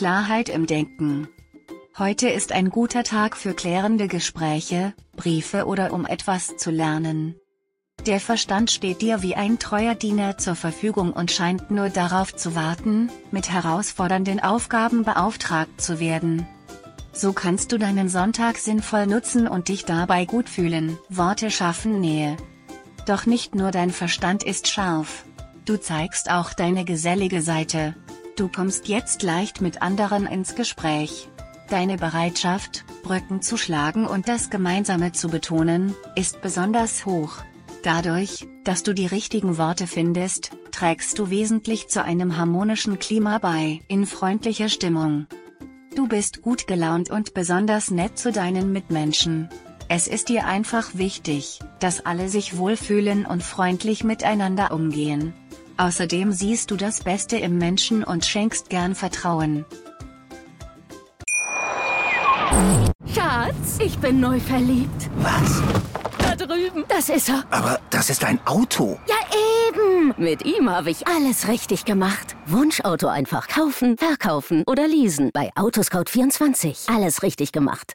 Klarheit im Denken. Heute ist ein guter Tag für klärende Gespräche, Briefe oder um etwas zu lernen. Der Verstand steht dir wie ein treuer Diener zur Verfügung und scheint nur darauf zu warten, mit herausfordernden Aufgaben beauftragt zu werden. So kannst du deinen Sonntag sinnvoll nutzen und dich dabei gut fühlen. Worte schaffen Nähe. Doch nicht nur dein Verstand ist scharf. Du zeigst auch deine gesellige Seite. Du kommst jetzt leicht mit anderen ins Gespräch. Deine Bereitschaft, Brücken zu schlagen und das Gemeinsame zu betonen, ist besonders hoch. Dadurch, dass du die richtigen Worte findest, trägst du wesentlich zu einem harmonischen Klima bei. In freundlicher Stimmung. Du bist gut gelaunt und besonders nett zu deinen Mitmenschen. Es ist dir einfach wichtig, dass alle sich wohlfühlen und freundlich miteinander umgehen. Außerdem siehst du das Beste im Menschen und schenkst gern Vertrauen. Schatz, ich bin neu verliebt. Was? Da drüben. Das ist er. Aber das ist ein Auto. Ja, eben. Mit ihm habe ich alles richtig gemacht. Wunschauto einfach kaufen, verkaufen oder leasen. Bei Autoscout24. Alles richtig gemacht.